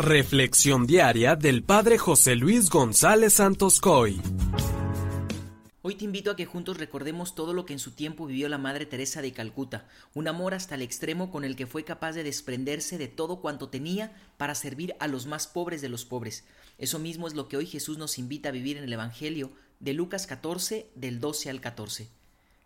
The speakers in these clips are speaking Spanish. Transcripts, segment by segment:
Reflexión diaria del Padre José Luis González Santos Coy. Hoy te invito a que juntos recordemos todo lo que en su tiempo vivió la Madre Teresa de Calcuta, un amor hasta el extremo con el que fue capaz de desprenderse de todo cuanto tenía para servir a los más pobres de los pobres. Eso mismo es lo que hoy Jesús nos invita a vivir en el Evangelio de Lucas 14 del 12 al 14.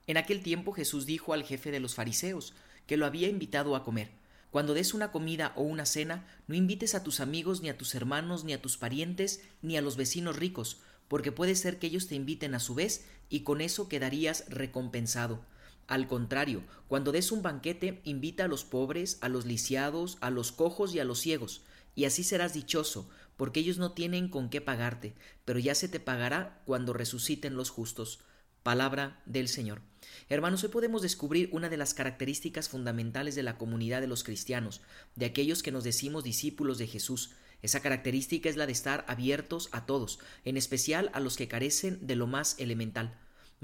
En aquel tiempo Jesús dijo al jefe de los fariseos, que lo había invitado a comer, cuando des una comida o una cena, no invites a tus amigos, ni a tus hermanos, ni a tus parientes, ni a los vecinos ricos, porque puede ser que ellos te inviten a su vez y con eso quedarías recompensado. Al contrario, cuando des un banquete, invita a los pobres, a los lisiados, a los cojos y a los ciegos, y así serás dichoso, porque ellos no tienen con qué pagarte, pero ya se te pagará cuando resuciten los justos. Palabra del Señor. Hermanos, hoy podemos descubrir una de las características fundamentales de la comunidad de los cristianos, de aquellos que nos decimos discípulos de Jesús. Esa característica es la de estar abiertos a todos, en especial a los que carecen de lo más elemental.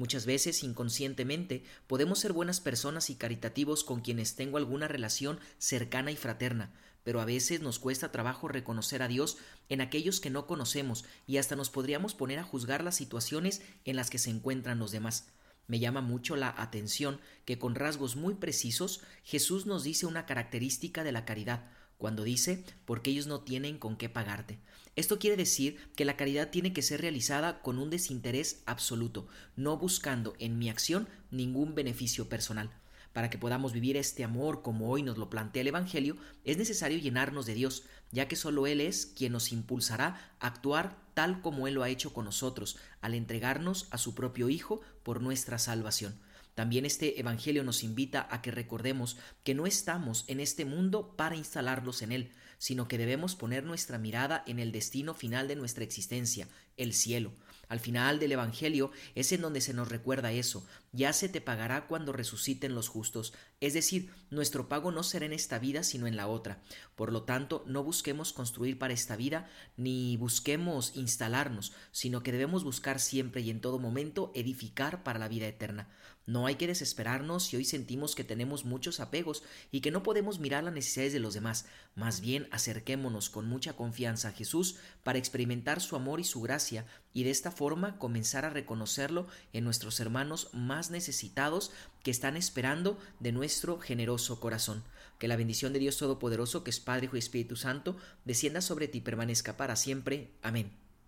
Muchas veces, inconscientemente, podemos ser buenas personas y caritativos con quienes tengo alguna relación cercana y fraterna, pero a veces nos cuesta trabajo reconocer a Dios en aquellos que no conocemos y hasta nos podríamos poner a juzgar las situaciones en las que se encuentran los demás. Me llama mucho la atención que con rasgos muy precisos Jesús nos dice una característica de la caridad, cuando dice porque ellos no tienen con qué pagarte. Esto quiere decir que la caridad tiene que ser realizada con un desinterés absoluto, no buscando en mi acción ningún beneficio personal. Para que podamos vivir este amor como hoy nos lo plantea el Evangelio, es necesario llenarnos de Dios, ya que solo Él es quien nos impulsará a actuar tal como Él lo ha hecho con nosotros, al entregarnos a su propio Hijo por nuestra salvación. También este Evangelio nos invita a que recordemos que no estamos en este mundo para instalarlos en él, sino que debemos poner nuestra mirada en el destino final de nuestra existencia, el cielo. Al final del Evangelio es en donde se nos recuerda eso, ya se te pagará cuando resuciten los justos, es decir, nuestro pago no será en esta vida sino en la otra. Por lo tanto, no busquemos construir para esta vida ni busquemos instalarnos, sino que debemos buscar siempre y en todo momento edificar para la vida eterna. No hay que desesperarnos si hoy sentimos que tenemos muchos apegos y que no podemos mirar las necesidades de los demás. Más bien acerquémonos con mucha confianza a Jesús para experimentar su amor y su gracia y de esta forma comenzar a reconocerlo en nuestros hermanos más necesitados que están esperando de nuestro generoso corazón. Que la bendición de Dios Todopoderoso, que es Padre, y Espíritu Santo, descienda sobre ti y permanezca para siempre. Amén.